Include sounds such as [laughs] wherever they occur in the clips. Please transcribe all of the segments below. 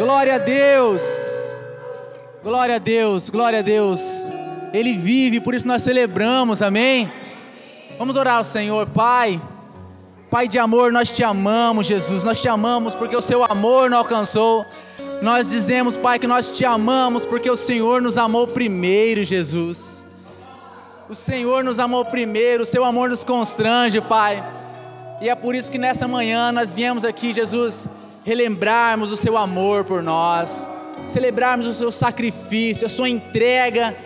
Glória a Deus. Glória a Deus, glória a Deus. Ele vive, por isso nós celebramos, amém? Vamos orar ao Senhor, Pai. Pai de amor, nós te amamos, Jesus. Nós te amamos porque o seu amor nos alcançou. Nós dizemos, Pai, que nós te amamos porque o Senhor nos amou primeiro, Jesus. O Senhor nos amou primeiro, o seu amor nos constrange, Pai. E é por isso que nessa manhã nós viemos aqui, Jesus, relembrarmos o seu amor por nós, celebrarmos o seu sacrifício, a sua entrega,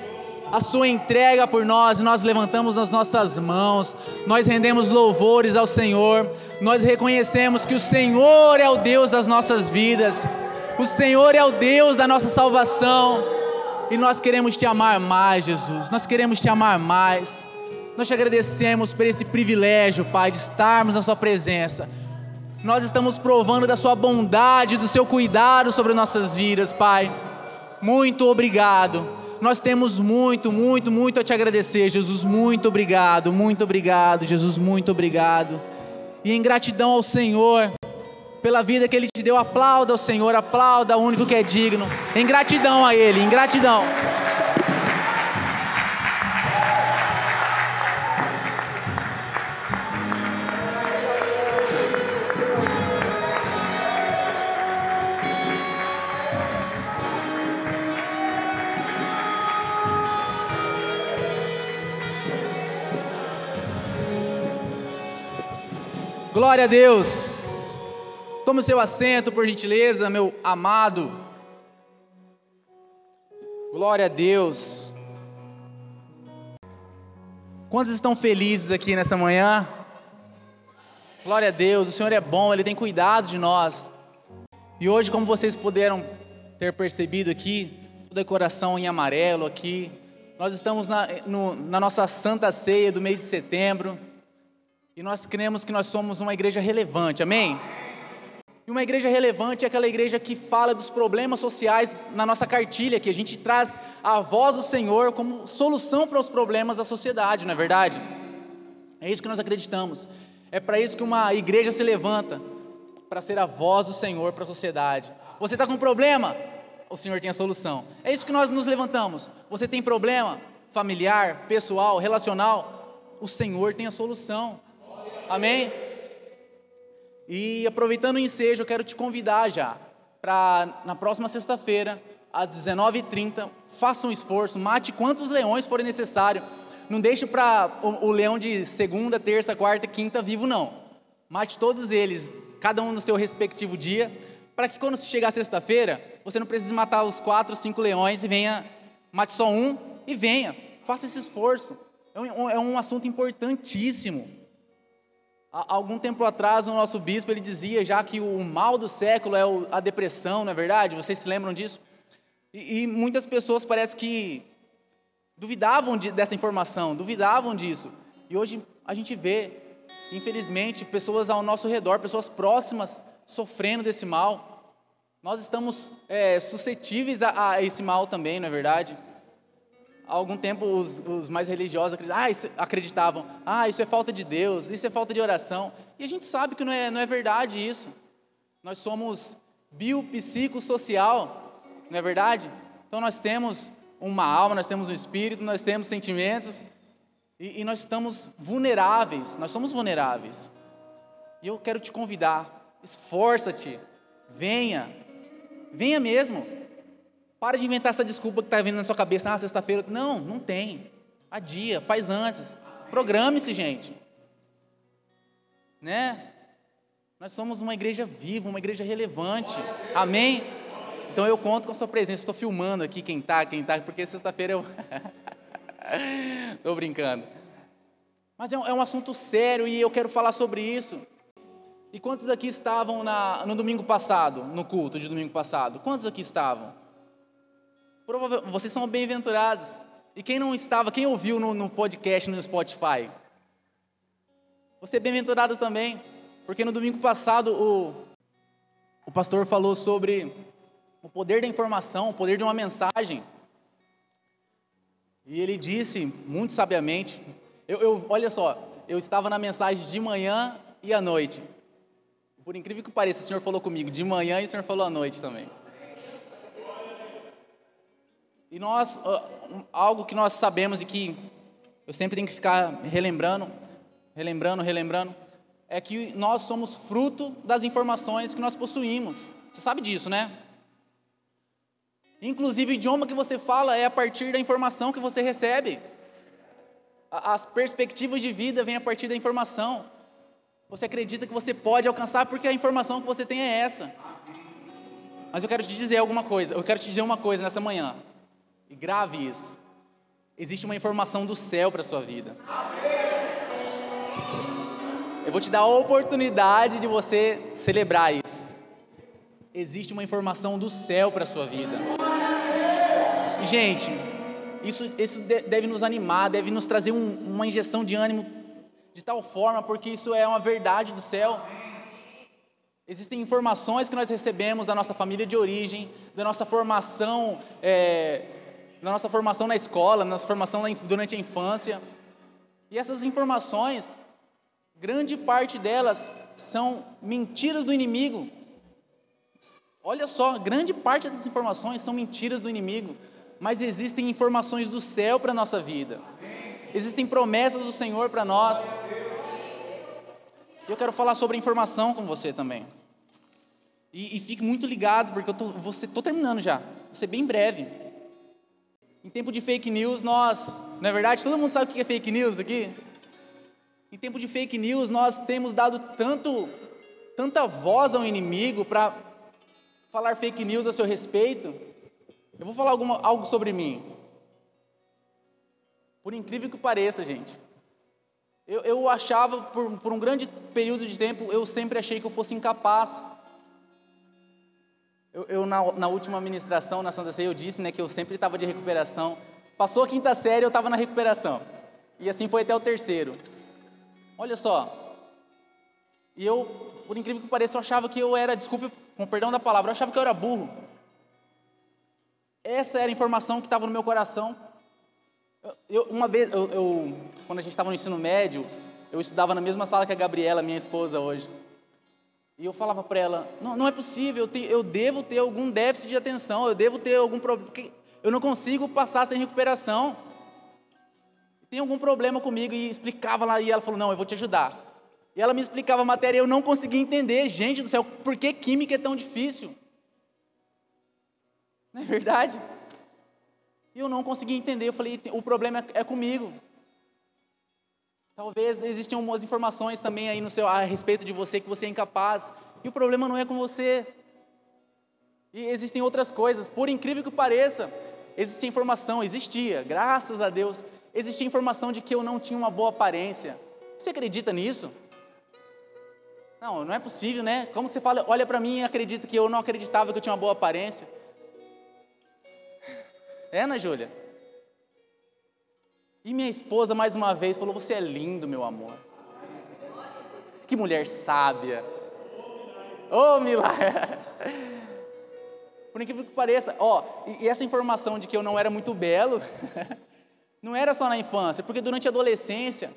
a sua entrega por nós, nós levantamos as nossas mãos, nós rendemos louvores ao Senhor, nós reconhecemos que o Senhor é o Deus das nossas vidas, o Senhor é o Deus da nossa salvação, e nós queremos te amar mais, Jesus, nós queremos te amar mais. Nós te agradecemos por esse privilégio, Pai, de estarmos na Sua presença nós estamos provando da Sua bondade, do Seu cuidado sobre nossas vidas, Pai. Muito obrigado. Nós temos muito, muito, muito a te agradecer, Jesus. Muito obrigado, muito obrigado, Jesus. Muito obrigado. E em gratidão ao Senhor, pela vida que Ele te deu, aplauda ao Senhor, aplauda o único que é digno. Em gratidão a Ele, em gratidão. Glória a Deus. Tome o seu assento, por gentileza, meu amado. Glória a Deus. Quantos estão felizes aqui nessa manhã? Glória a Deus, o Senhor é bom, Ele tem cuidado de nós. E hoje, como vocês puderam ter percebido aqui, o decoração em amarelo aqui, nós estamos na, no, na nossa Santa Ceia do mês de setembro. E nós cremos que nós somos uma igreja relevante, amém? E uma igreja relevante é aquela igreja que fala dos problemas sociais na nossa cartilha, que a gente traz a voz do Senhor como solução para os problemas da sociedade, não é verdade? É isso que nós acreditamos. É para isso que uma igreja se levanta para ser a voz do Senhor para a sociedade. Você está com um problema? O Senhor tem a solução. É isso que nós nos levantamos. Você tem problema familiar, pessoal, relacional? O Senhor tem a solução. Amém? E aproveitando o ensejo, eu quero te convidar já para na próxima sexta-feira, às 19h30, faça um esforço, mate quantos leões forem necessário. Não deixe para o, o, leão de segunda, terça, quarta, quinta vivo, não. Mate todos eles, cada um no seu respectivo dia, para que quando chegar sexta-feira, você não precise matar os quatro, cinco leões e venha, mate só um e venha. Faça esse esforço. É um, é um assunto importantíssimo. Algum tempo atrás, o nosso bispo ele dizia já que o mal do século é a depressão, não é verdade? Vocês se lembram disso? E, e muitas pessoas parece que duvidavam de, dessa informação, duvidavam disso. E hoje a gente vê, infelizmente, pessoas ao nosso redor, pessoas próximas, sofrendo desse mal. Nós estamos é, suscetíveis a, a esse mal também, não é verdade? Há algum tempo os, os mais religiosos acreditavam, ah, isso, acreditavam, ah, isso é falta de Deus, isso é falta de oração. E a gente sabe que não é, não é verdade isso. Nós somos biopsicossocial, não é verdade? Então nós temos uma alma, nós temos um espírito, nós temos sentimentos e, e nós estamos vulneráveis, nós somos vulneráveis. E eu quero te convidar, esforça-te, venha, venha mesmo. Para de inventar essa desculpa que está vindo na sua cabeça, ah, sexta-feira. Não, não tem. Adia, faz antes. Programe-se, gente. Né? Nós somos uma igreja viva, uma igreja relevante. Amém? Então eu conto com a sua presença. Estou filmando aqui quem está, quem está, porque sexta-feira eu. [laughs] Estou brincando. Mas é um, é um, assunto sério e eu quero falar sobre isso. E quantos aqui estavam na, no domingo passado, no culto de domingo passado? Quantos aqui estavam? Vocês são bem-aventurados. E quem não estava, quem ouviu no, no podcast no Spotify? Você é bem-aventurado também, porque no domingo passado o, o pastor falou sobre o poder da informação, o poder de uma mensagem. E ele disse, muito sabiamente, eu, eu, olha só, eu estava na mensagem de manhã e à noite. Por incrível que pareça, o Senhor falou comigo de manhã e o Senhor falou à noite também. E nós, algo que nós sabemos e que eu sempre tenho que ficar relembrando, relembrando, relembrando, é que nós somos fruto das informações que nós possuímos. Você sabe disso, né? Inclusive, o idioma que você fala é a partir da informação que você recebe. As perspectivas de vida vêm a partir da informação. Você acredita que você pode alcançar porque a informação que você tem é essa. Mas eu quero te dizer alguma coisa. Eu quero te dizer uma coisa nessa manhã. E grave isso. Existe uma informação do céu para sua vida. Eu vou te dar a oportunidade de você celebrar isso. Existe uma informação do céu para sua vida. Gente, isso, isso deve nos animar, deve nos trazer um, uma injeção de ânimo de tal forma, porque isso é uma verdade do céu. Existem informações que nós recebemos da nossa família de origem, da nossa formação, é, da nossa formação na escola, da nossa formação durante a infância. E essas informações, grande parte delas são mentiras do inimigo. Olha só, grande parte dessas informações são mentiras do inimigo mas existem informações do céu para a nossa vida. Existem promessas do Senhor para nós. Eu quero falar sobre a informação com você também. E, e fique muito ligado, porque eu tô, você, tô terminando já. Vou ser bem breve. Em tempo de fake news, nós, não é verdade? Todo mundo sabe o que é fake news aqui? Em tempo de fake news, nós temos dado tanto, tanta voz ao inimigo para falar fake news a seu respeito, eu vou falar alguma, algo sobre mim. Por incrível que pareça, gente. Eu, eu achava, por, por um grande período de tempo, eu sempre achei que eu fosse incapaz. Eu, eu na, na, última administração, na Santa Ceia, eu disse né, que eu sempre estava de recuperação. Passou a quinta série, eu estava na recuperação. E assim foi até o terceiro. Olha só. E eu, por incrível que pareça, eu achava que eu era, desculpe, com perdão da palavra, eu achava que eu era burro. Essa era a informação que estava no meu coração. Eu, uma vez, eu, eu, quando a gente estava no ensino médio, eu estudava na mesma sala que a Gabriela, minha esposa hoje. E eu falava para ela: não, não é possível, eu, te, eu, devo ter algum déficit de atenção, eu devo ter algum problema. Eu não consigo passar sem recuperação. Tem algum problema comigo? E explicava lá, e ela falou: não, eu vou te ajudar. E ela me explicava a matéria e eu não conseguia entender. Gente do céu, por que química é tão difícil? Não é verdade? E eu não consegui entender. Eu falei, o problema é comigo. Talvez existam algumas informações também aí no seu a respeito de você que você é incapaz. E o problema não é com você. E existem outras coisas. Por incrível que pareça, existia informação, existia, graças a Deus, existia informação de que eu não tinha uma boa aparência. Você acredita nisso? Não, não é possível, né? Como você fala, olha para mim e acredita que eu não acreditava que eu tinha uma boa aparência? É, Ana Júlia? E minha esposa, mais uma vez, falou: Você é lindo, meu amor. Que mulher sábia. Ô, oh, milagre. [laughs] Por incrível que pareça, ó, e, e essa informação de que eu não era muito belo, [laughs] não era só na infância, porque durante a adolescência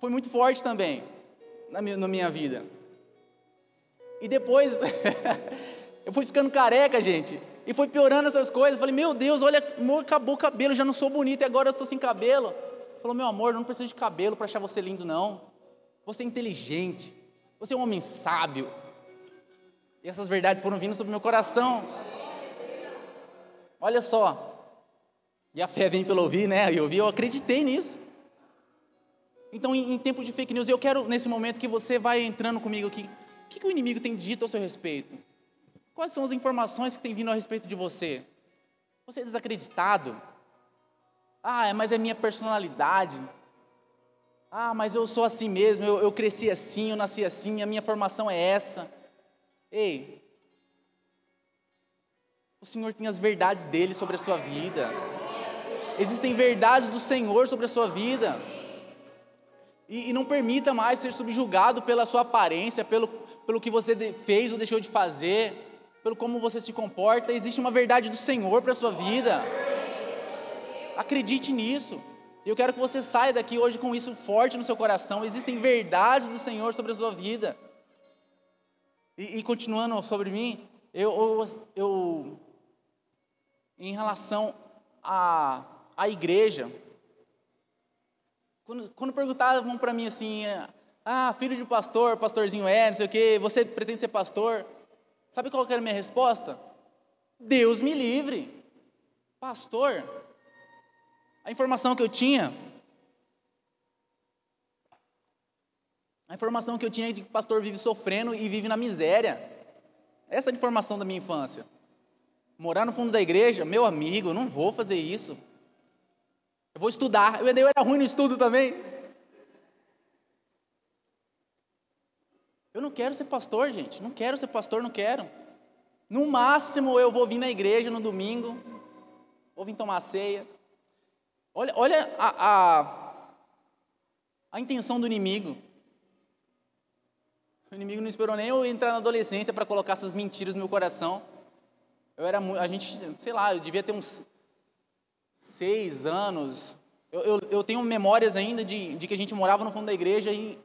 foi muito forte também na minha vida. E depois [laughs] eu fui ficando careca, gente. E foi piorando essas coisas. Falei, meu Deus, olha, amor, acabou o cabelo, já não sou bonita e agora eu estou sem cabelo. Falou, meu amor, não precisa de cabelo para achar você lindo, não. Você é inteligente. Você é um homem sábio. E essas verdades foram vindo sobre meu coração. Olha só. E a fé vem pelo ouvir, né? E ouvir, eu acreditei nisso. Então, em, em tempo de fake news, eu quero nesse momento que você vai entrando comigo aqui. O que, que o inimigo tem dito ao seu respeito? Quais são as informações que têm vindo a respeito de você? Você é desacreditado? Ah, mas é minha personalidade. Ah, mas eu sou assim mesmo, eu, eu cresci assim, eu nasci assim, a minha formação é essa. Ei, o Senhor tem as verdades dele sobre a sua vida. Existem verdades do Senhor sobre a sua vida. E, e não permita mais ser subjugado pela sua aparência, pelo, pelo que você fez ou deixou de fazer pelo como você se comporta, existe uma verdade do Senhor para a sua vida. Acredite nisso. Eu quero que você saia daqui hoje com isso forte no seu coração. Existem verdades do Senhor sobre a sua vida. E, e continuando sobre mim, eu, eu, eu, em relação à, à igreja. Quando, quando perguntavam para mim assim, ah, filho de pastor, pastorzinho é, não sei o quê, você pretende ser pastor? Sabe qual era a minha resposta? Deus me livre. Pastor, a informação que eu tinha, a informação que eu tinha é de que o pastor vive sofrendo e vive na miséria. Essa é a informação da minha infância. Morar no fundo da igreja, meu amigo, eu não vou fazer isso. Eu vou estudar. Eu, era ruim no estudo também. Eu não quero ser pastor, gente. Não quero ser pastor, não quero. No máximo eu vou vir na igreja no domingo, vou vir tomar ceia. Olha, olha a, a, a intenção do inimigo. O inimigo não esperou nem eu entrar na adolescência para colocar essas mentiras no meu coração. Eu era a gente, sei lá, eu devia ter uns seis anos. Eu, eu, eu tenho memórias ainda de, de, que a gente morava no fundo da igreja e,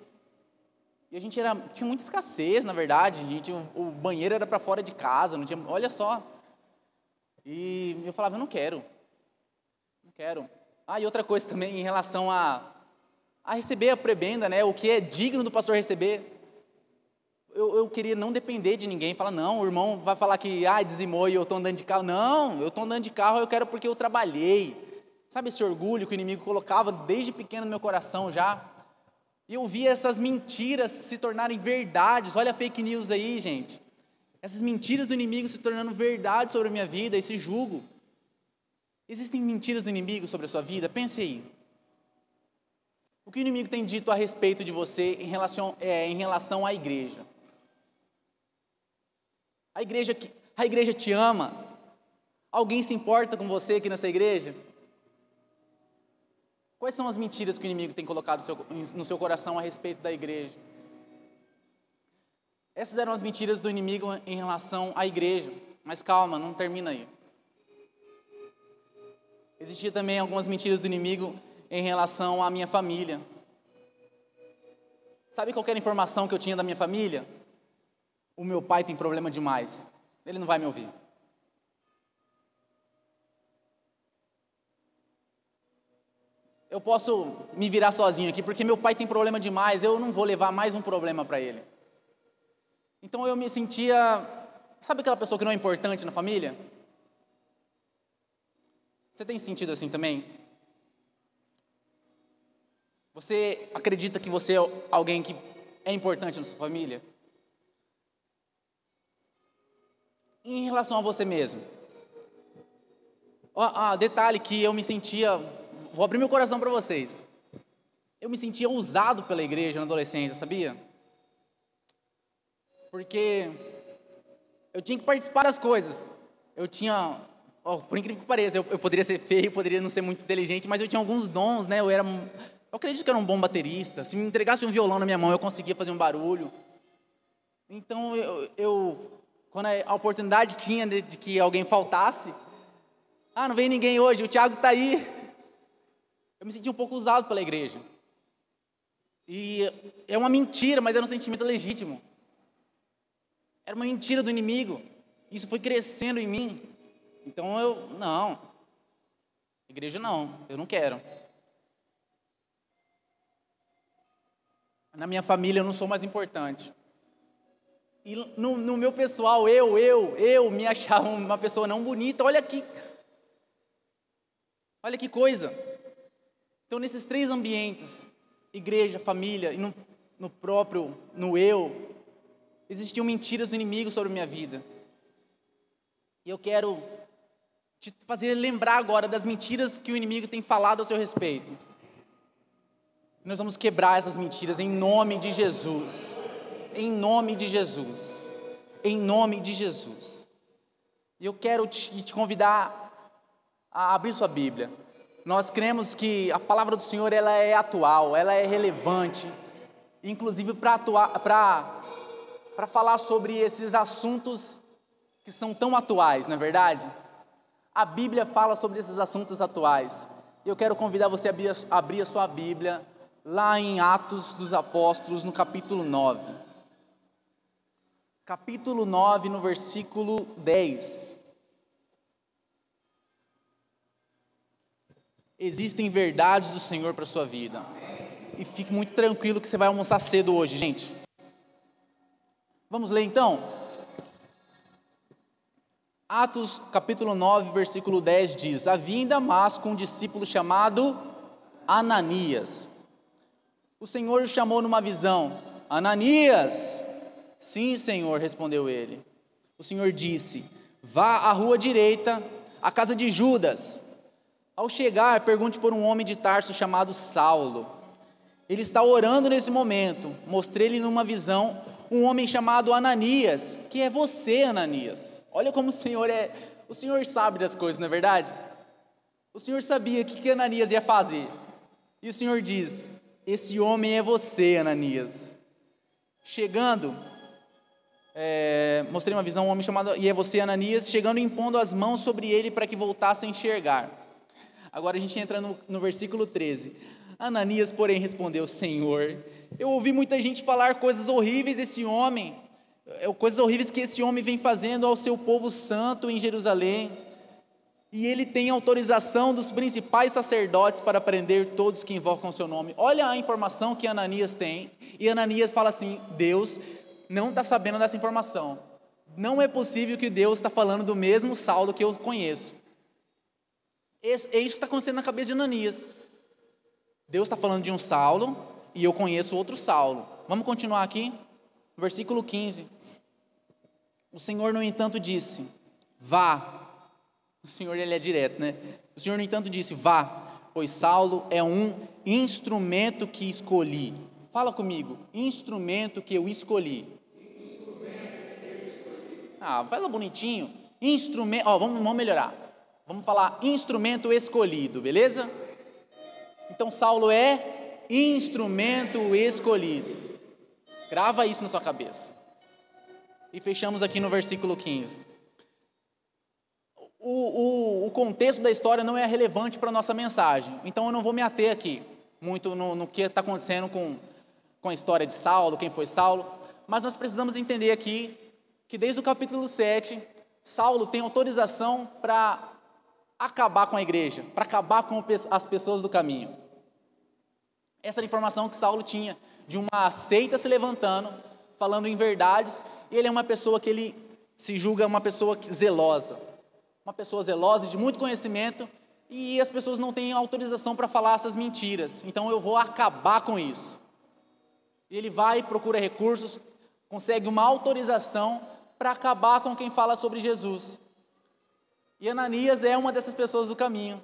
e a gente era tinha muita escassez, na verdade. A gente, o, banheiro era para fora de casa, não tinha. Olha só. E eu falava, eu não quero, não quero. Ah, e outra coisa também em relação a, a receber a prebenda, né? O que é digno do pastor receber eu, eu, queria não depender de ninguém. Falar, não, o irmão vai falar que ah, dizimou e eu estou andando de carro. Não, eu estou andando de carro, eu quero porque eu trabalhei. Sabe esse orgulho que o inimigo colocava desde pequeno no meu coração já? E eu via essas mentiras se tornarem verdades. Olha a fake news aí, gente. Essas mentiras do inimigo se tornando verdade sobre a minha vida, esse jugo. Existem mentiras do inimigo sobre a sua vida? Pense aí. O que o inimigo tem dito a respeito de você em relação, é, em relação à igreja? A igreja, a igreja te ama? Alguém se importa com você aqui nessa igreja? Quais são as mentiras que o inimigo tem colocado no seu coração a respeito da igreja? Essas eram as mentiras do inimigo em relação à igreja. Mas calma, não termina aí. Existia também algumas mentiras do inimigo em relação à minha família. Sabe qual era a informação que eu tinha da minha família? o meu pai tem problema demais, ele não vai me ouvir. Eu posso me virar sozinho aqui, porque meu pai tem problema demais, eu não vou levar mais um problema para ele. Então eu me sentia, sabe aquela pessoa que não é importante na família? Você tem sentido assim também? Você acredita que você é alguém que é importante na sua família? em relação a você mesmo. Ah, detalhe que eu me sentia, vou abrir meu coração para vocês. Eu me sentia usado pela igreja na adolescência, sabia? Porque eu tinha que participar das coisas. Eu tinha, por incrível que pareça, eu, eu, poderia ser feio, poderia não ser muito inteligente, mas eu tinha alguns dons, né? Eu era, eu acredito que era um bom baterista. Se me entregasse um violão na minha mão, eu conseguia fazer um barulho. Então eu, eu quando a oportunidade tinha de, de que alguém faltasse, ah, não vem ninguém hoje, o Tiago está aí. Eu me senti um pouco usado pela igreja. E é uma mentira, mas era um sentimento legítimo. Era uma mentira do inimigo. Isso foi crescendo em mim. Então eu, não. Igreja não, eu não quero. Na minha família eu não sou mais importante. E no, no, meu pessoal, eu, eu, eu me achava uma pessoa não bonita. Olha que. Olha que coisa. Então, nesses três ambientes, igreja, família e no, no próprio, no eu, existiam mentiras do inimigo sobre a minha vida. E eu quero te fazer lembrar agora das mentiras que o inimigo tem falado a seu respeito. Nós vamos quebrar essas mentiras em nome de Jesus em nome de Jesus. Em nome de Jesus. E eu quero te, te convidar a abrir sua Bíblia. Nós cremos que a palavra do Senhor ela é atual, ela é relevante, inclusive para falar sobre esses assuntos que são tão atuais, não é verdade? A Bíblia fala sobre esses assuntos atuais. Eu quero convidar você a abrir a sua Bíblia lá em Atos dos Apóstolos, no capítulo 9 capítulo 9, no versículo 10. Existem verdades do Senhor para sua vida. E fique muito tranquilo que você vai almoçar cedo hoje, gente. Vamos ler então? Atos capítulo 9, versículo 10 diz: Havia em Damasco um discípulo chamado Ananias. O Senhor o chamou numa visão: Ananias! Sim, Senhor, respondeu ele. O Senhor disse: Vá à rua direita, à casa de Judas. Ao chegar, pergunte por um homem de Tarso chamado Saulo. Ele está orando nesse momento. Mostrei-lhe numa visão um homem chamado Ananias, que é você, Ananias. Olha como o Senhor é. O Senhor sabe das coisas, não é verdade? O Senhor sabia o que, que Ananias ia fazer. E o Senhor diz: Esse homem é você, Ananias. Chegando, é, mostrei uma visão, um homem chamado, e é você, Ananias, chegando e impondo as mãos sobre ele para que voltasse a enxergar. Agora a gente entra no, no versículo 13. Ananias, porém, respondeu: Senhor, eu ouvi muita gente falar coisas horríveis desse homem, é, coisas horríveis que esse homem vem fazendo ao seu povo santo em Jerusalém. E ele tem autorização dos principais sacerdotes para prender todos que invocam o seu nome. Olha a informação que Ananias tem. E Ananias fala assim: Deus não está sabendo dessa informação. Não é possível que Deus está falando do mesmo Saulo que eu conheço. É isso que está acontecendo na cabeça de Ananias. Deus está falando de um Saulo e eu conheço outro Saulo. Vamos continuar aqui? Versículo 15. O Senhor, no entanto, disse: Vá. O Senhor, ele é direto, né? O Senhor, no entanto, disse: Vá, pois Saulo é um instrumento que escolhi. Fala comigo, instrumento que eu escolhi. Ah, fala bonitinho. Instrumento, ó, vamos, vamos melhorar. Vamos falar instrumento escolhido, beleza? Então Saulo é instrumento escolhido. Grava isso na sua cabeça. E fechamos aqui no versículo 15. O, o, o contexto da história não é relevante para a nossa mensagem, então eu não vou me ater aqui muito no, no que está acontecendo com, com a história de Saulo, quem foi Saulo, mas nós precisamos entender aqui que desde o capítulo 7, Saulo tem autorização para acabar com a igreja, para acabar com as pessoas do caminho. Essa era a informação que Saulo tinha de uma seita se levantando, falando em verdades, e ele é uma pessoa que ele se julga uma pessoa zelosa, uma pessoa zelosa de muito conhecimento, e as pessoas não têm autorização para falar essas mentiras. Então eu vou acabar com isso. Ele vai, procura recursos, consegue uma autorização para acabar com quem fala sobre Jesus. E Ananias é uma dessas pessoas do caminho.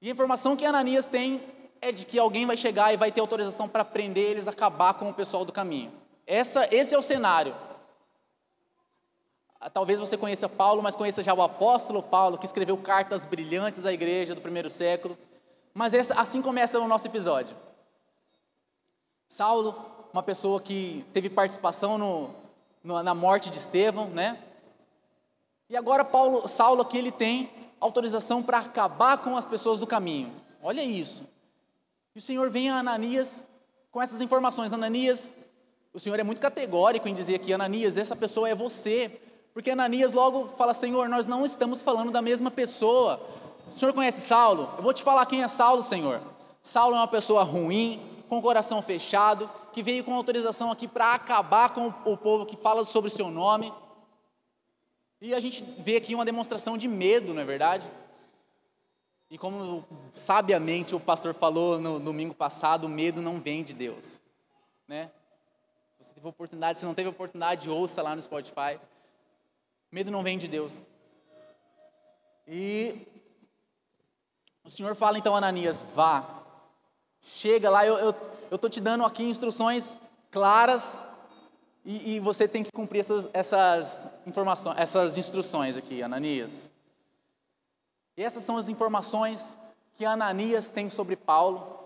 E a informação que Ananias tem é de que alguém vai chegar e vai ter autorização para prender eles, acabar com o pessoal do caminho. Essa, esse é o cenário. Ah, talvez você conheça Paulo, mas conheça já o apóstolo Paulo, que escreveu cartas brilhantes à igreja do primeiro século. Mas essa, assim começa o nosso episódio. Saulo, uma pessoa que teve participação no, no, na morte de Estevão, né? E agora Paulo, Saulo aqui ele tem autorização para acabar com as pessoas do caminho. Olha isso. E o Senhor vem a Ananias com essas informações. Ananias, o Senhor é muito categórico em dizer que Ananias, essa pessoa é você. Porque Ananias logo fala: Senhor, nós não estamos falando da mesma pessoa. O Senhor conhece Saulo? Eu vou te falar quem é Saulo, Senhor. Saulo é uma pessoa ruim, com o coração fechado, que veio com autorização aqui para acabar com o povo que fala sobre o seu nome. E a gente vê aqui uma demonstração de medo, não é verdade? E como sabiamente o pastor falou no domingo passado, o medo não vem de Deus, né? Se você teve oportunidade, se não teve oportunidade, ouça lá no Spotify. Medo não vem de Deus. E o Senhor fala então a Ananias, vá, chega lá, eu estou te dando aqui instruções claras e, e, você tem que cumprir essas, essas informações, essas instruções aqui, Ananias. E essas são as informações que Ananias tem sobre Paulo.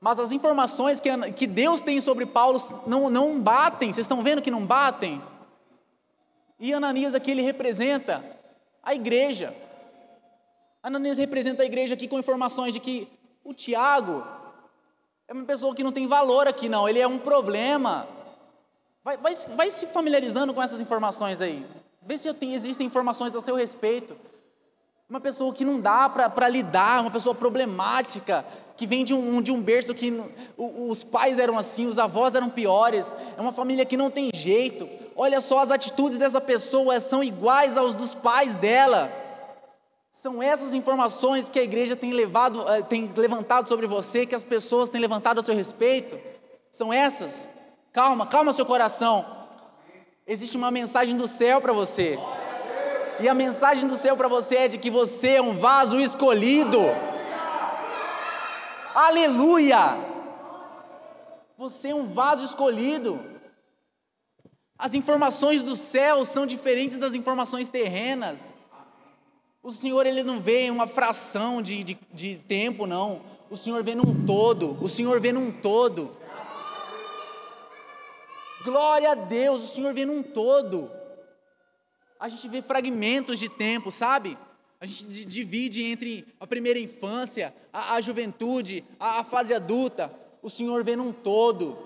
Mas as informações que, que Deus tem sobre Paulo não, não batem. Vocês estão vendo que não batem? E Ananias aqui ele representa a igreja. Ananias representa a igreja aqui com informações de que o Tiago é uma pessoa que não tem valor aqui, não. Ele é um problema. Vai, vai, vai se familiarizando com essas informações aí. Vê se tem, existem informações a seu respeito. uma pessoa que não dá para lidar, uma pessoa problemática, que vem de um, de um berço que os pais eram assim, os avós eram piores, é uma família que não tem jeito. Olha só, as atitudes dessa pessoa são iguais aos dos pais dela. São essas informações que a igreja tem, levado, eh, tem levantado sobre você, que as pessoas têm levantado a seu respeito. São essas. Calma, calma seu coração. Existe uma mensagem do céu para você. E a mensagem do céu para você é de que você é um vaso escolhido. Aleluia! Você é um vaso escolhido. As informações do céu são diferentes das informações terrenas. O Senhor ele não vê em uma fração de, de, de tempo, não. O Senhor vê num todo. O Senhor vê num todo. Glória a Deus, o Senhor vê num todo. A gente vê fragmentos de tempo, sabe? A gente divide entre a primeira infância, a, a juventude, a, a, fase adulta. O Senhor vê num todo.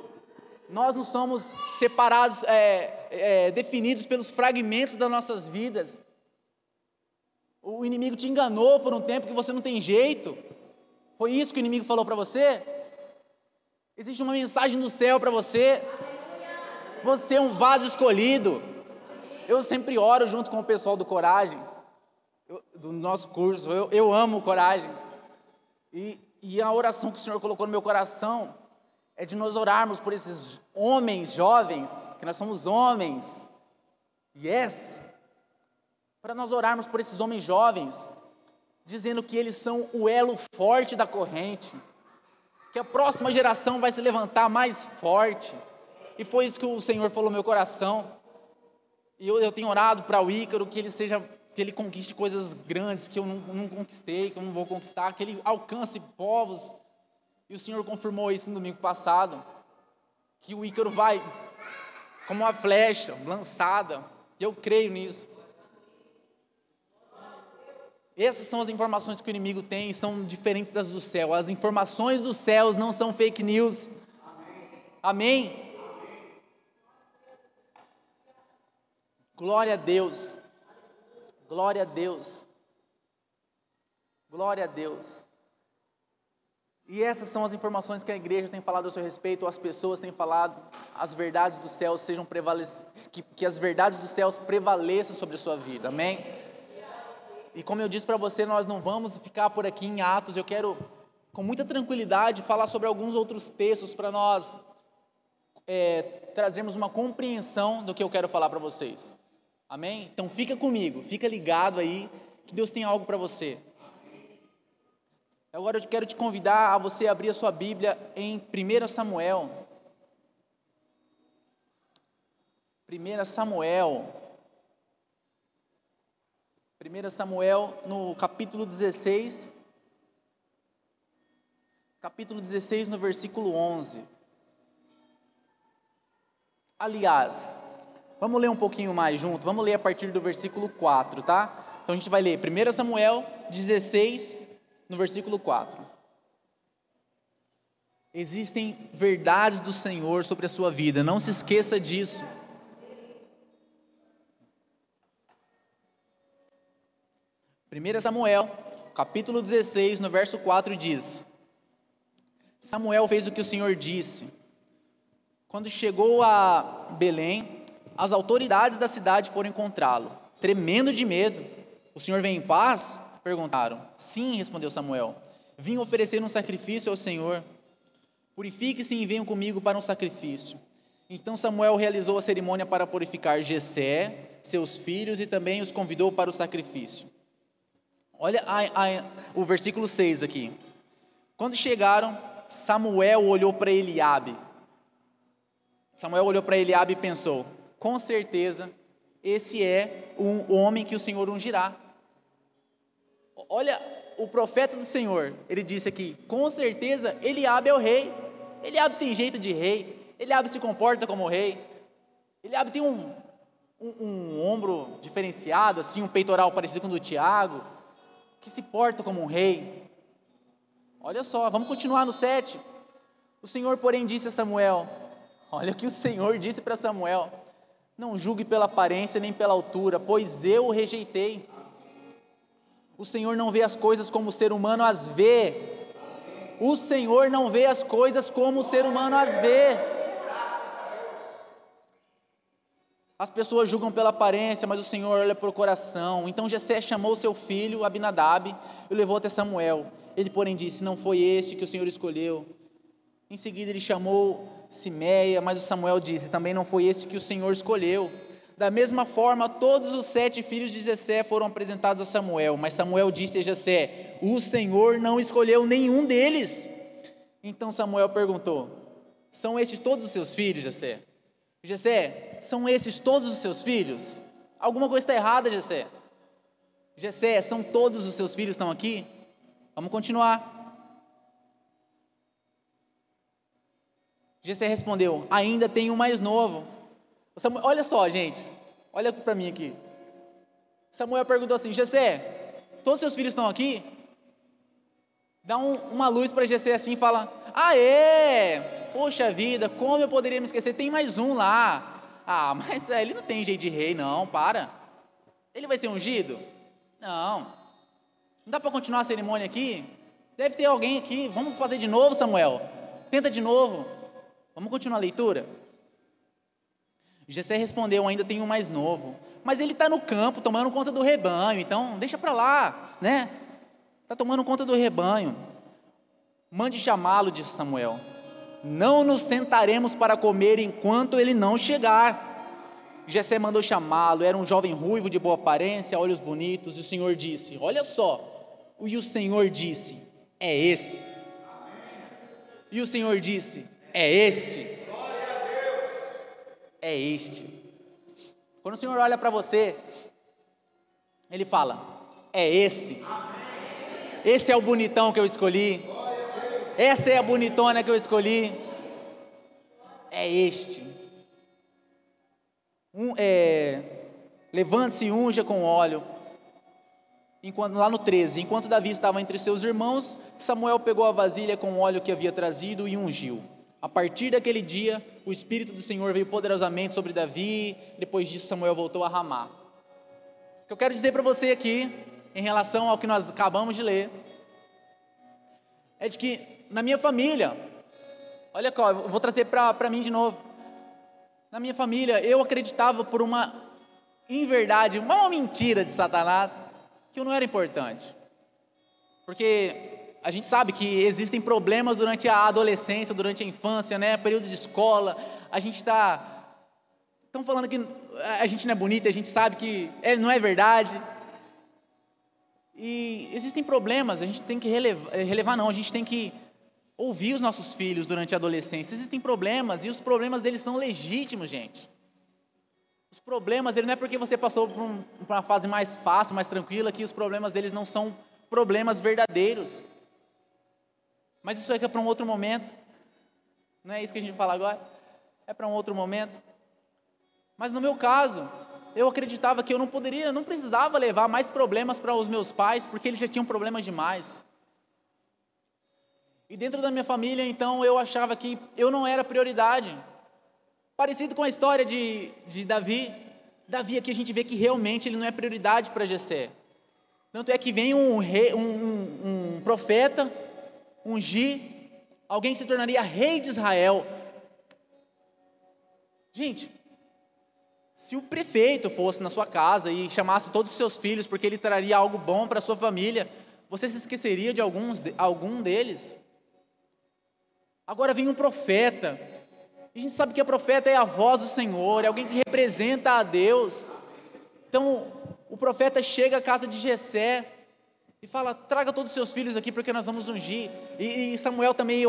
Nós não somos separados, é, é, definidos pelos fragmentos das nossas vidas. O inimigo te enganou por um tempo que você não tem jeito. Foi isso que o inimigo falou para você? Existe uma mensagem do céu para você. Você é um vaso escolhido. Eu sempre oro junto com o pessoal do Coragem do nosso curso. Eu, eu amo coragem. E, e a oração que o Senhor colocou no meu coração é de nós orarmos por esses homens jovens, que nós somos homens. Yes! Para nós orarmos por esses homens jovens, dizendo que eles são o elo forte da corrente, que a próxima geração vai se levantar mais forte. E foi isso que o Senhor falou no meu coração. E eu, eu tenho orado para o Ícaro que ele seja que ele conquiste coisas grandes que eu não, não, conquistei, que eu não vou conquistar, que ele alcance povos. E o Senhor confirmou isso no domingo passado, que o Ícaro vai como uma flecha lançada. E eu creio nisso. Essas são as informações que o inimigo tem, são diferentes das do céu. As informações dos céus não são fake news. Amém? Glória a Deus. Glória a Deus. Glória a Deus. E essas são as informações que a igreja tem falado a seu respeito, as pessoas têm falado, as verdades dos céus sejam prevalec... que, que as verdades dos céus prevaleçam sobre a sua vida. Amém? E como eu disse para você, nós não vamos ficar por aqui em Atos. Eu quero, com muita tranquilidade, falar sobre alguns outros textos para nós é, trazermos uma compreensão do que eu quero falar para vocês. Amém? Então fica comigo, fica ligado aí, que Deus tem algo para você. Agora eu quero te convidar a você abrir a sua Bíblia em 1 Samuel. 1 Samuel. 1 Samuel no capítulo 16. Capítulo 16, no versículo 11. Aliás, Vamos ler um pouquinho mais junto? Vamos ler a partir do versículo 4, tá? Então a gente vai ler 1 Samuel 16, no versículo 4. Existem verdades do Senhor sobre a sua vida, não se esqueça disso. Primeira Samuel, capítulo 16, no verso 4 diz: Samuel fez o que o Senhor disse. Quando chegou a Belém, as autoridades da cidade foram encontrá-lo, tremendo de medo. O senhor vem em paz? Perguntaram. Sim, respondeu Samuel. Vim oferecer um sacrifício ao Senhor. Purifique-se e venham comigo para um sacrifício. Então Samuel realizou a cerimônia para purificar Jessé, seus filhos e também os convidou para o sacrifício. Olha a, a, o versículo 6 aqui. Quando chegaram, Samuel olhou para Eliabe. Samuel olhou para Eliabe e pensou: com certeza esse é um homem que o Senhor ungirá. Olha, o profeta do Senhor, ele disse aqui, com certeza Eliabe é o rei. Eliabe tem jeito de rei. Eliabe se comporta como rei. Eliabe tem um, um, um ombro diferenciado, assim, um peitoral parecido com o do Tiago, que se porta como um rei. Olha só, vamos continuar no 7. O Senhor, porém, disse a Samuel: [laughs] Olha o que o Senhor disse para Samuel: não julgue pela aparência nem pela altura, pois eu o rejeitei. O Senhor não vê as coisas como o ser humano as vê. O Senhor não vê as coisas como o ser humano as vê. As pessoas julgam pela aparência, mas o Senhor olha para o coração. Então Jessé chamou seu filho Abinadab e o levou até Samuel. Ele, porém, disse: Não foi este que o Senhor escolheu. Em seguida, ele chamou Simeia, mas o Samuel disse: Também não foi esse que o Senhor escolheu. Da mesma forma, todos os sete filhos de Jessé foram apresentados a Samuel, mas Samuel disse a Jessé: O Senhor não escolheu nenhum deles. Então Samuel perguntou: São estes todos os seus filhos, Jessé? Jessé, são esses todos os seus filhos? Alguma coisa está errada, Jessé. Jessé, são todos os seus filhos estão aqui? Vamos continuar. Jessé respondeu: Ainda tem um mais novo. Samuel, olha só, gente. Olha para mim aqui. Samuel perguntou assim: Jessé, todos os seus filhos estão aqui? Dá um, uma luz para Jessé assim e fala: Ah, é! Poxa vida, como eu poderia me esquecer? Tem mais um lá. Ah, mas é, ele não tem jeito de rei, não, para. Ele vai ser ungido? Não. Não dá para continuar a cerimônia aqui? Deve ter alguém aqui. Vamos fazer de novo, Samuel. Tenta de novo. Vamos continuar a leitura? Jessé respondeu: Ainda tem um mais novo. Mas ele está no campo, tomando conta do rebanho. Então, deixa para lá, né? Está tomando conta do rebanho. Mande chamá-lo, disse Samuel. Não nos sentaremos para comer enquanto ele não chegar. Jessé mandou chamá-lo, era um jovem ruivo de boa aparência, olhos bonitos, e o Senhor disse: Olha só, e o Senhor disse: É este. E o Senhor disse: É este. É este. Quando o Senhor olha para você, Ele fala: É esse. Esse é o bonitão que eu escolhi. Essa é a bonitona que eu escolhi. É este. Um, é, Levante-se e unja com óleo. Enquanto, lá no 13, enquanto Davi estava entre seus irmãos, Samuel pegou a vasilha com o óleo que havia trazido e ungiu. A partir daquele dia, o Espírito do Senhor veio poderosamente sobre Davi. Depois disso, Samuel voltou a ramar. O que eu quero dizer para você aqui, em relação ao que nós acabamos de ler, é de que na minha família, olha só, eu vou trazer para mim de novo. Na minha família, eu acreditava por uma inverdade, uma mentira de Satanás, que eu não era importante. Porque a gente sabe que existem problemas durante a adolescência, durante a infância, né? Período de escola. A gente está. Estão falando que a gente não é bonita, a gente sabe que é, não é verdade. E existem problemas, a gente tem que relevar, relevar não, a gente tem que ouvir os nossos filhos durante a adolescência. Existem problemas e os problemas deles são legítimos, gente. Os problemas, ele não é porque você passou por, um, por uma fase mais fácil, mais tranquila, que os problemas deles não são problemas verdadeiros. Mas isso é para um outro momento. Não é isso que a gente vai falar agora? É para um outro momento. Mas no meu caso, eu acreditava que eu não poderia, não precisava levar mais problemas para os meus pais, porque eles já tinham problemas demais. E dentro da minha família, então, eu achava que eu não era prioridade. Parecido com a história de, de Davi. Davi aqui a gente vê que realmente ele não é prioridade para Jessé. Tanto é que vem um, rei, um, um, um profeta ungir alguém que se tornaria rei de Israel. Gente, se o prefeito fosse na sua casa e chamasse todos os seus filhos porque ele traria algo bom para a sua família, você se esqueceria de alguns, algum deles? Agora vem um profeta. E a gente sabe que a profeta é a voz do Senhor, é alguém que representa a Deus. Então, o profeta chega à casa de Jessé e fala: "Traga todos os seus filhos aqui porque nós vamos ungir". E, e Samuel também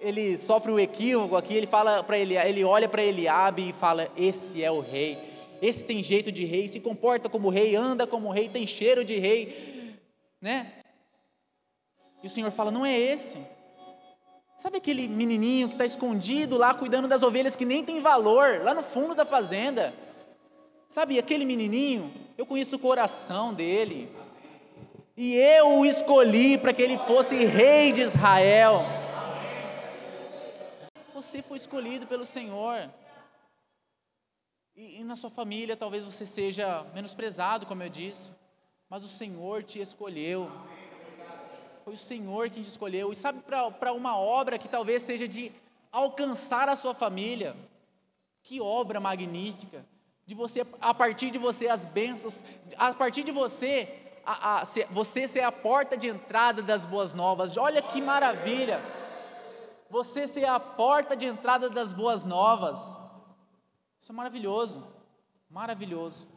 ele sofre o equívoco aqui, ele fala para ele, ele olha para Eliabe e fala: "Esse é o rei. Esse tem jeito de rei, se comporta como rei, anda como rei, tem cheiro de rei", né? E o Senhor fala: "Não é esse". Sabe aquele menininho que está escondido lá cuidando das ovelhas que nem tem valor, lá no fundo da fazenda? Sabe aquele menininho? Eu conheço o coração dele. E eu o escolhi para que ele fosse rei de Israel. Você foi escolhido pelo Senhor. E, e na sua família talvez você seja menosprezado, como eu disse. mas o Senhor te escolheu. Foi o Senhor quem te escolheu. E sabe, para uma obra que talvez seja de alcançar a sua família, que obra magnífica! De você, a partir de você, as bênçãos, a partir de você, a, a, você ser a porta de entrada das boas novas. Olha que maravilha! Você ser a porta de entrada das boas novas. Isso é maravilhoso, maravilhoso.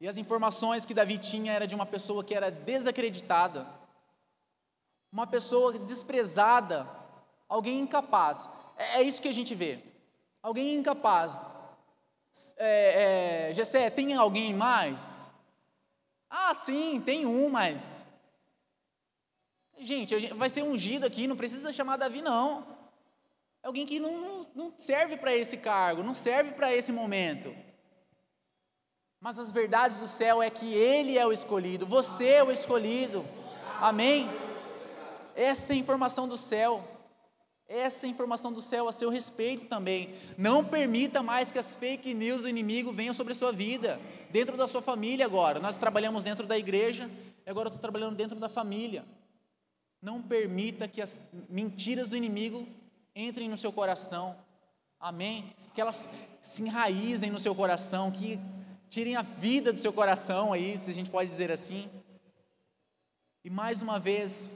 E as informações que Davi tinha era de uma pessoa que era desacreditada, uma pessoa desprezada, alguém incapaz. É, é isso que a gente vê. Alguém incapaz. É, é, Gessé, tem alguém mais? Ah, sim, tem um, mas. Gente, vai ser ungido aqui, não precisa chamar Davi, não. É alguém que não, não serve para esse cargo, não serve para esse momento. Mas as verdades do céu é que Ele é o escolhido, você é o escolhido. Amém? Essa é a informação do céu. Essa informação do céu a seu respeito também. Não permita mais que as fake news do inimigo venham sobre a sua vida dentro da sua família agora. Nós trabalhamos dentro da igreja, agora eu estou trabalhando dentro da família. Não permita que as mentiras do inimigo entrem no seu coração. Amém? Que elas se enraizem no seu coração, que tirem a vida do seu coração aí, se a gente pode dizer assim. E mais uma vez,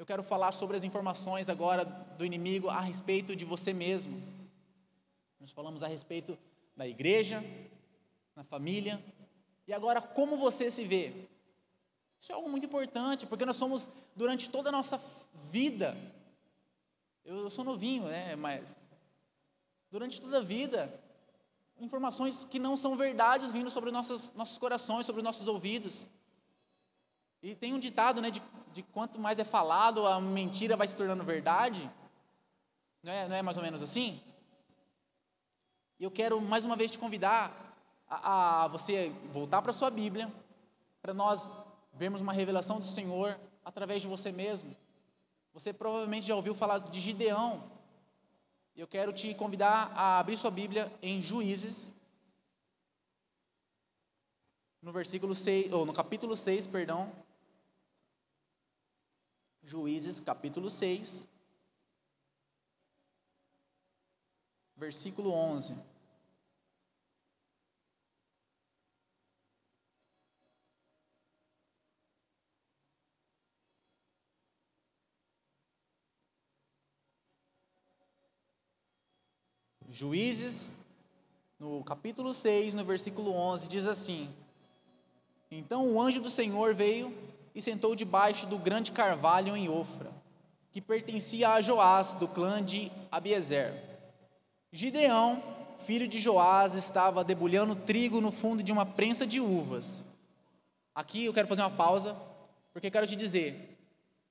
eu quero falar sobre as informações agora do inimigo a respeito de você mesmo. Nós falamos a respeito da igreja, na família. E agora, como você se vê? Isso é algo muito importante, porque nós somos, durante toda a nossa vida, eu, sou novinho, né? Mas, durante toda a vida, informações que não são verdades vindo sobre nossos, nossos corações, sobre nossos ouvidos. E tem um ditado, né, de, de quanto mais é falado, a mentira vai se tornando verdade. Não é, não é mais ou menos assim? Eu quero mais uma vez te convidar a, a você voltar para sua Bíblia, para nós vermos uma revelação do Senhor através de você mesmo. Você provavelmente já ouviu falar de Gideão. Eu quero te convidar a abrir sua Bíblia em Juízes, no versículo 6, ou no capítulo 6, perdão. Juízes, capítulo 6, versículo 11. Juízes, no capítulo 6, no versículo 11, diz assim: Então o anjo do Senhor veio e sentou debaixo do grande carvalho em Ofra, que pertencia a Joás, do clã de Abiezer. Gideão, filho de Joás, estava debulhando trigo no fundo de uma prensa de uvas. Aqui eu quero fazer uma pausa, porque eu quero te dizer: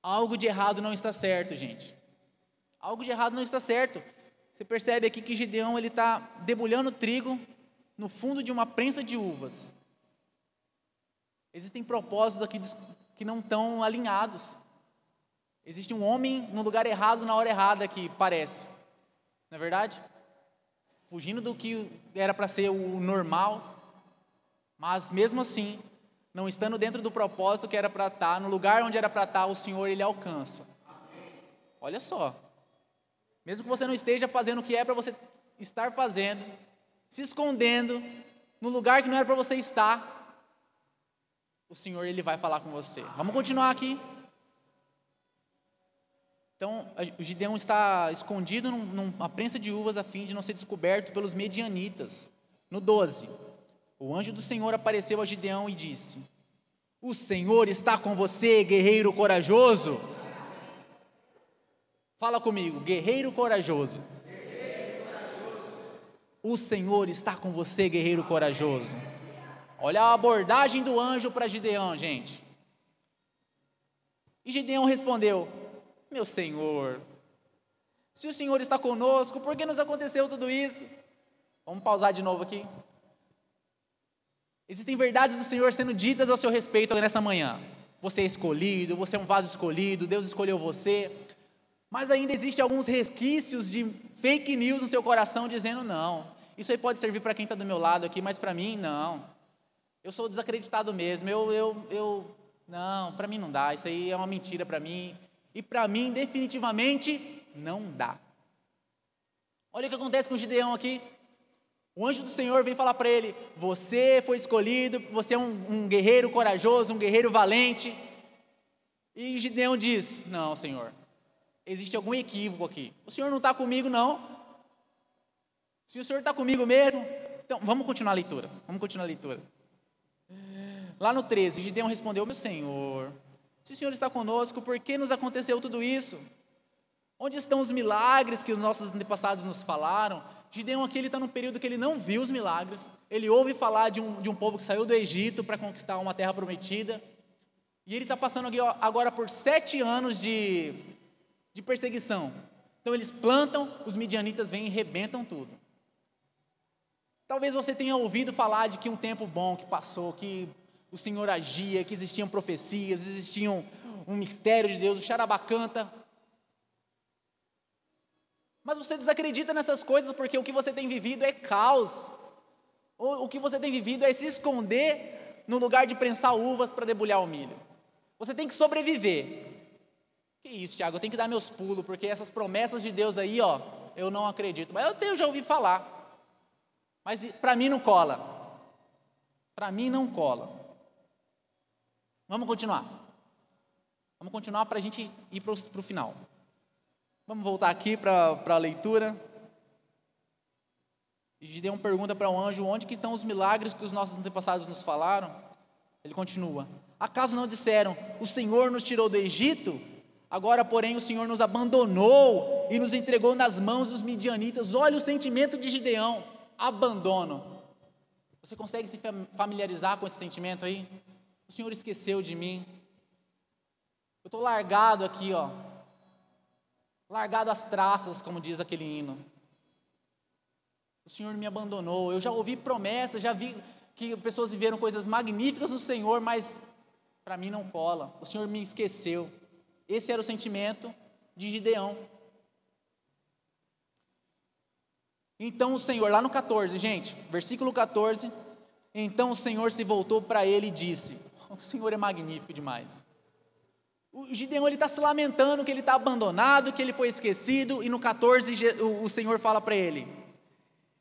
algo de errado não está certo, gente. Algo de errado não está certo. Você percebe aqui que Gideão ele está debulhando trigo no fundo de uma prensa de uvas. Existem propósitos aqui que não estão alinhados. Existe um homem no lugar errado na hora errada aqui, parece. Não é verdade? Fugindo do que era para ser o normal, mas mesmo assim, não estando dentro do propósito que era para estar, tá, no lugar onde era para estar, tá, o Senhor ele alcança. Olha só. Mesmo que você não esteja fazendo o que é para você estar fazendo, se escondendo no lugar que não era para você estar, o Senhor ele vai falar com você. Vamos continuar aqui. Então, o Gideão está escondido numa prensa de uvas a fim de não ser descoberto pelos medianitas. No 12, o anjo do Senhor apareceu a Gideão e disse: O Senhor está com você, guerreiro corajoso. Fala comigo, guerreiro corajoso. guerreiro corajoso. O Senhor está com você, guerreiro corajoso. Olha a abordagem do anjo para Gideão, gente. E Gideão respondeu: Meu Senhor, se o Senhor está conosco, por que nos aconteceu tudo isso? Vamos pausar de novo aqui. Existem verdades do Senhor sendo ditas ao seu respeito nessa manhã. Você é escolhido, você é um vaso escolhido, Deus escolheu você. Mas ainda existem alguns resquícios de fake news no seu coração dizendo não. Isso aí pode servir para quem está do meu lado aqui, mas para mim não. Eu sou desacreditado mesmo. Eu, eu, eu, não, para mim não dá. Isso aí é uma mentira para mim. E para mim, definitivamente, não dá. Olha o que acontece com o Gideão aqui. O anjo do Senhor vem falar para ele: Você foi escolhido, você é um, um, guerreiro corajoso, um guerreiro valente. E Gideão diz: Não, Senhor, existe algum equívoco aqui. O Senhor não está comigo, não. Se o Senhor está comigo mesmo, então vamos continuar a leitura. Vamos continuar a leitura. Lá no 13, Gideão respondeu: Meu Senhor, se o Senhor está conosco, por que nos aconteceu tudo isso? Onde estão os milagres que os nossos antepassados nos falaram? Gideão aqui está num período que ele não viu os milagres. Ele ouve falar de um, de um povo que saiu do Egito para conquistar uma terra prometida. E ele está passando agora por sete anos de, de perseguição. Então eles plantam, os midianitas vêm e rebentam tudo. Talvez você tenha ouvido falar de que um tempo bom que passou, que o Senhor agia, que existiam profecias, existiam um mistério de Deus, o Xarabacanta. Mas você desacredita nessas coisas porque o que você tem vivido é caos. O que você tem vivido é se esconder no lugar de prensar uvas para debulhar o milho. Você tem que sobreviver. Que isso, Tiago, eu tenho que dar meus pulos, porque essas promessas de Deus aí, ó, eu não acredito. Mas eu, tenho, eu já ouvi falar. Mas para mim não cola. Para mim não cola. Vamos continuar. Vamos continuar para a gente ir para o final. Vamos voltar aqui para a leitura. Gideão pergunta para o anjo: onde que estão os milagres que os nossos antepassados nos falaram? Ele continua: Acaso não disseram, o Senhor nos tirou do Egito? Agora, porém, o Senhor nos abandonou e nos entregou nas mãos dos midianitas. Olha o sentimento de Gideão: abandono. Você consegue se familiarizar com esse sentimento aí? O Senhor esqueceu de mim. Eu estou largado aqui, ó, largado as traças, como diz aquele hino. O Senhor me abandonou. Eu já ouvi promessas, já vi que pessoas viveram coisas magníficas no Senhor, mas para mim não cola. O Senhor me esqueceu. Esse era o sentimento de Gideão. Então o Senhor, lá no 14, gente, versículo 14. Então o Senhor se voltou para ele e disse: O Senhor é magnífico demais. O Gideão ele está se lamentando que ele está abandonado, que ele foi esquecido, e no 14 o Senhor fala para ele.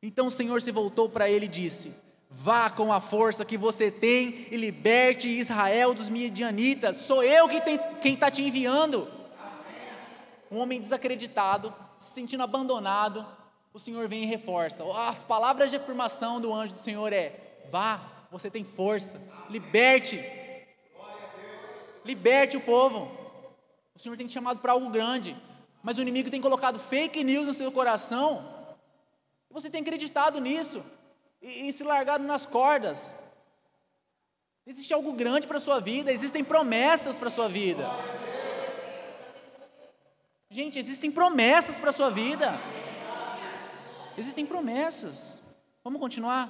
Então o Senhor se voltou para ele e disse: Vá com a força que você tem e liberte Israel dos midianitas. Sou eu que tem, quem está te enviando. Um homem desacreditado, se sentindo abandonado, o Senhor vem e reforça. As palavras de afirmação do anjo do Senhor é: Vá, você tem força, liberte Liberte o povo. O Senhor tem te chamado para algo grande. Mas o inimigo tem colocado fake news no seu coração. Você tem acreditado nisso e, e se largado nas cordas. Existe algo grande para a sua vida, existem promessas para a sua vida. Gente, existem promessas para a sua vida. Existem promessas. Vamos continuar?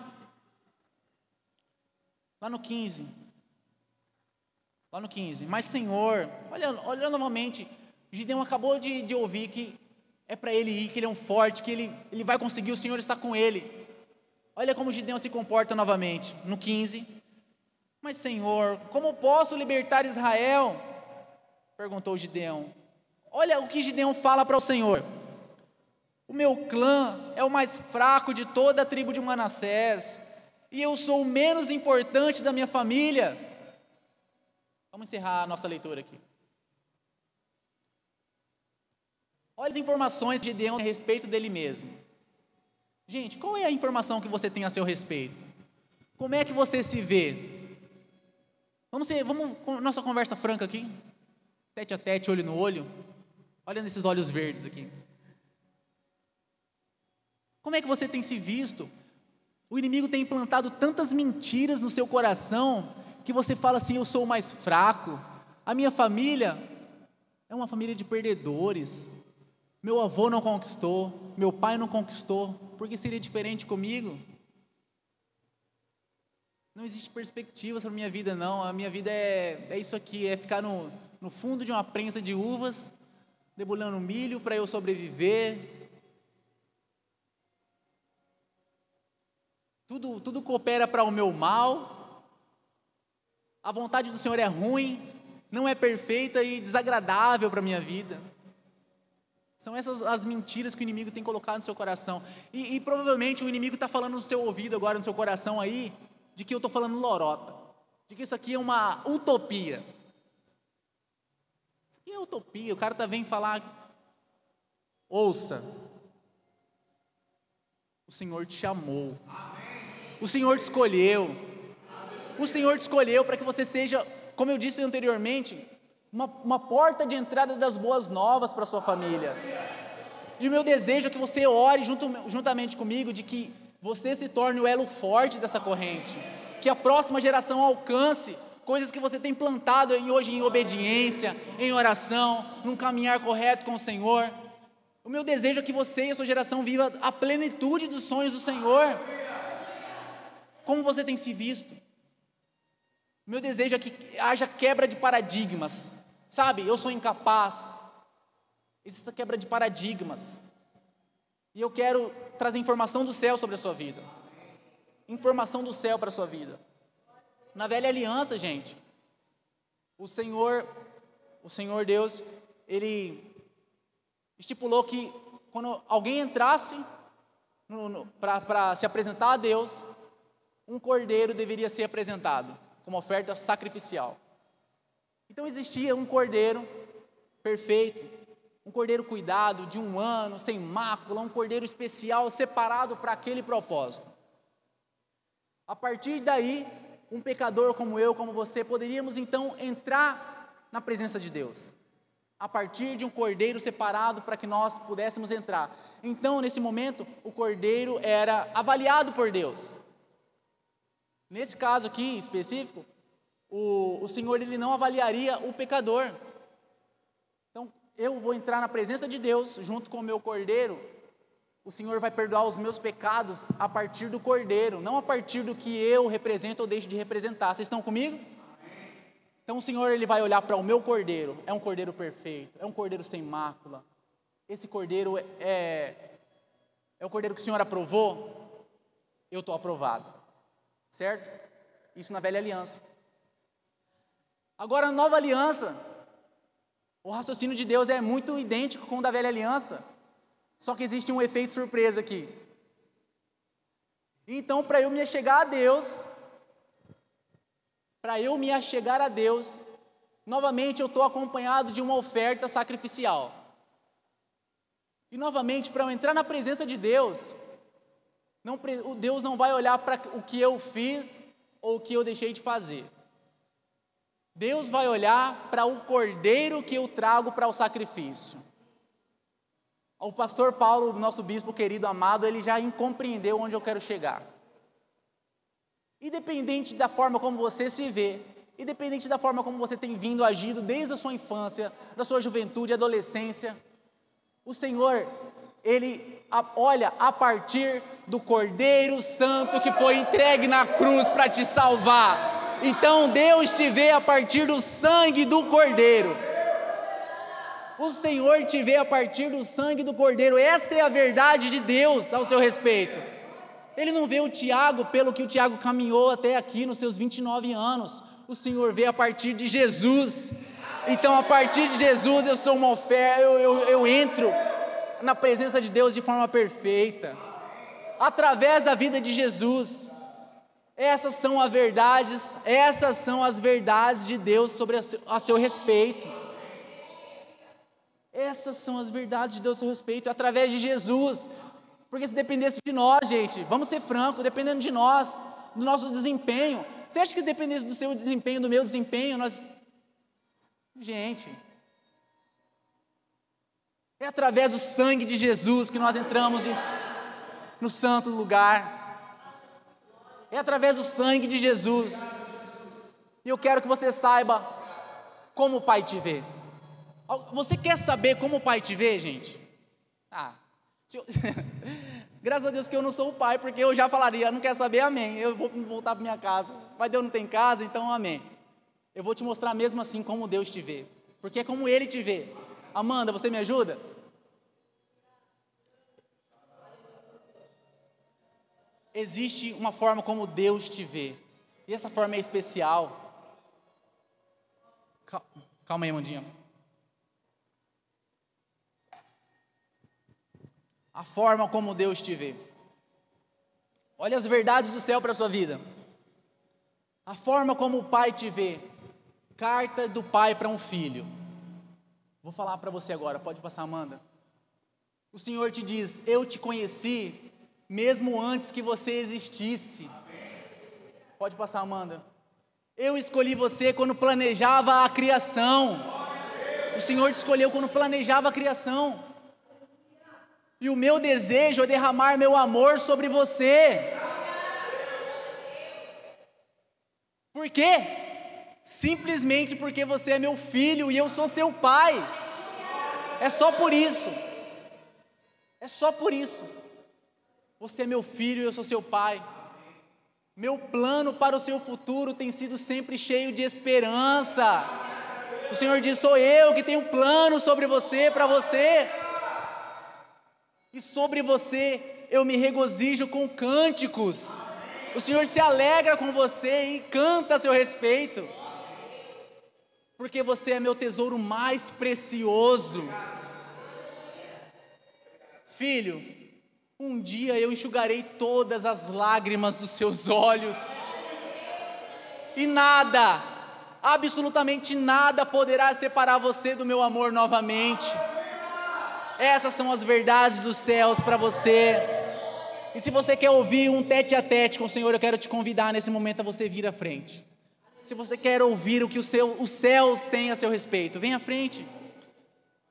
Lá no 15. Lá no 15. Mas, Senhor, olha, olha novamente, Gideão acabou de, de ouvir que é para ele ir, que ele é um forte, que ele, ele vai conseguir, o Senhor está com ele. Olha como Gideão se comporta novamente. No 15. Mas, Senhor, como posso libertar Israel? Perguntou Gideão. Olha o que Gideão fala para o Senhor. O meu clã é o mais fraco de toda a tribo de Manassés, e eu sou o menos importante da minha família. Vamos encerrar a nossa leitura aqui. Olha as informações de Gideão a respeito dele mesmo. Gente, qual é a informação que você tem a seu respeito? Como é que você se vê? Vamos, ser, vamos nossa conversa franca aqui, tete a tete, olho no olho. Olha nesses olhos verdes aqui. Como é que você tem se visto? O inimigo tem implantado tantas mentiras no seu coração que você fala assim: eu sou o mais fraco, a minha família é uma família de perdedores. Meu avô não conquistou, meu pai não conquistou, porque seria diferente comigo? Não existe perspectiva sobre a minha vida, não. A minha vida é, é isso aqui: é ficar no, no fundo de uma prensa de uvas, debulhando milho para eu sobreviver. Tudo, tudo coopera para o meu mal. A vontade do Senhor é ruim, não é perfeita e desagradável para a minha vida. São essas as mentiras que o inimigo tem colocado no seu coração. E, e provavelmente o inimigo está falando no seu ouvido agora, no seu coração aí, de que eu estou falando lorota. De que isso aqui é uma utopia. Isso aqui é utopia. O cara tá vem falar. Ouça. O Senhor te chamou. O Senhor te escolheu. O Senhor te escolheu para que você seja, como eu disse anteriormente, uma, uma porta de entrada das boas novas para sua família. E o meu desejo é que você ore junto, juntamente comigo de que você se torne o elo forte dessa corrente, que a próxima geração alcance coisas que você tem plantado hoje em obediência, em oração, num caminhar correto com o Senhor. O meu desejo é que você e a sua geração viva a plenitude dos sonhos do Senhor. Como você tem se visto? Meu desejo é que haja quebra de paradigmas. Sabe, eu sou incapaz. Existe quebra de paradigmas. E eu quero trazer informação do céu sobre a sua vida. Informação do céu para a sua vida. Na velha aliança, gente, o Senhor, o Senhor Deus, ele estipulou que quando alguém entrasse para se apresentar a Deus, um cordeiro deveria ser apresentado como oferta sacrificial. Então existia um cordeiro perfeito, um cordeiro cuidado, de um ano, sem mácula, um cordeiro especial, separado para aquele propósito. A partir daí, um pecador como eu, como você, poderíamos então entrar na presença de Deus. A partir de um cordeiro separado para que nós pudéssemos entrar. Então, nesse momento, o cordeiro era avaliado por Deus. Nesse caso aqui específico, o, o Senhor ele não avaliaria o pecador. Então, eu vou entrar na presença de Deus junto com o meu cordeiro. O Senhor vai perdoar os meus pecados a partir do cordeiro, não a partir do que eu represento ou deixo de representar. Vocês estão comigo? Então o Senhor ele vai olhar para o meu cordeiro, é um cordeiro perfeito, é um cordeiro sem mácula. Esse cordeiro é é o cordeiro que o Senhor aprovou. Eu estou aprovado, certo? Isso na velha aliança. Agora, a nova aliança, o raciocínio de Deus é muito idêntico com o da velha aliança, só que existe um efeito surpresa aqui. Então, para eu me achegar a Deus, para eu me achegar a Deus, novamente eu estou acompanhado de uma oferta sacrificial. E novamente, para eu entrar na presença de Deus, não, Deus não vai olhar para o que eu fiz ou o que eu deixei de fazer. Deus vai olhar para o cordeiro que eu trago para o sacrifício. O pastor Paulo, nosso bispo querido amado, ele já compreendeu onde eu quero chegar. Independente da forma como você se vê, independente da forma como você tem vindo agindo desde a sua infância, da sua juventude, adolescência, o Senhor, ele olha a partir do Cordeiro Santo que foi entregue na cruz para te salvar. Então Deus te vê a partir do sangue do Cordeiro. O Senhor te vê a partir do sangue do Cordeiro. Essa é a verdade de Deus ao seu respeito. Ele não vê o Tiago pelo que o Tiago caminhou até aqui nos seus 29 anos. O Senhor vê a partir de Jesus. Então, a partir de Jesus, eu sou uma oferta, eu, eu, eu entro na presença de Deus de forma perfeita. Através da vida de Jesus. Essas são as verdades, essas são as verdades de Deus sobre a seu, respeito. Essas são as verdades de Deus a seu respeito, através de Jesus. Porque se dependesse de nós, gente, vamos ser francos, dependendo de nós, do nosso desempenho. Você acha que dependesse do seu desempenho, do meu desempenho, nós. Gente. É através do sangue de Jesus que nós entramos no santo lugar. É através do sangue de Jesus. E eu quero que você saiba como o Pai te vê. Você quer saber como o Pai te vê, gente? Ah, eu... [laughs] graças a Deus que eu não sou o Pai, porque eu já falaria, não quer saber, amém. Eu vou voltar para minha casa. Mas Deus não tem casa, então amém. Eu vou te mostrar mesmo assim como Deus te vê. Porque é como Ele te vê. Amanda, você me ajuda? Existe uma forma como Deus te vê. E essa forma é especial. Calma aí, Mandinha. A forma como Deus te vê. Olha as verdades do céu para a sua vida. A forma como o pai te vê. Carta do pai para um filho. Vou falar para você agora, pode passar, Amanda. O Senhor te diz: Eu te conheci mesmo antes que você existisse. Pode passar, Amanda. Eu escolhi você quando planejava a criação. O Senhor te escolheu quando planejava a criação. E o meu desejo é derramar meu amor sobre você. Por quê? Simplesmente porque você é meu filho e eu sou seu pai. É só por isso. É só por isso. Você é meu filho e eu sou seu pai. Meu plano para o seu futuro tem sido sempre cheio de esperança. O Senhor diz: sou eu que tenho plano sobre você, para você. E sobre você eu me regozijo com cânticos. O Senhor se alegra com você e canta a seu respeito. Porque você é meu tesouro mais precioso. Filho, um dia eu enxugarei todas as lágrimas dos seus olhos. E nada, absolutamente nada poderá separar você do meu amor novamente. Essas são as verdades dos céus para você. E se você quer ouvir um tete a tete com o Senhor, eu quero te convidar nesse momento a você vir à frente. Se você quer ouvir o que seu, os céus têm a seu respeito, vem à frente.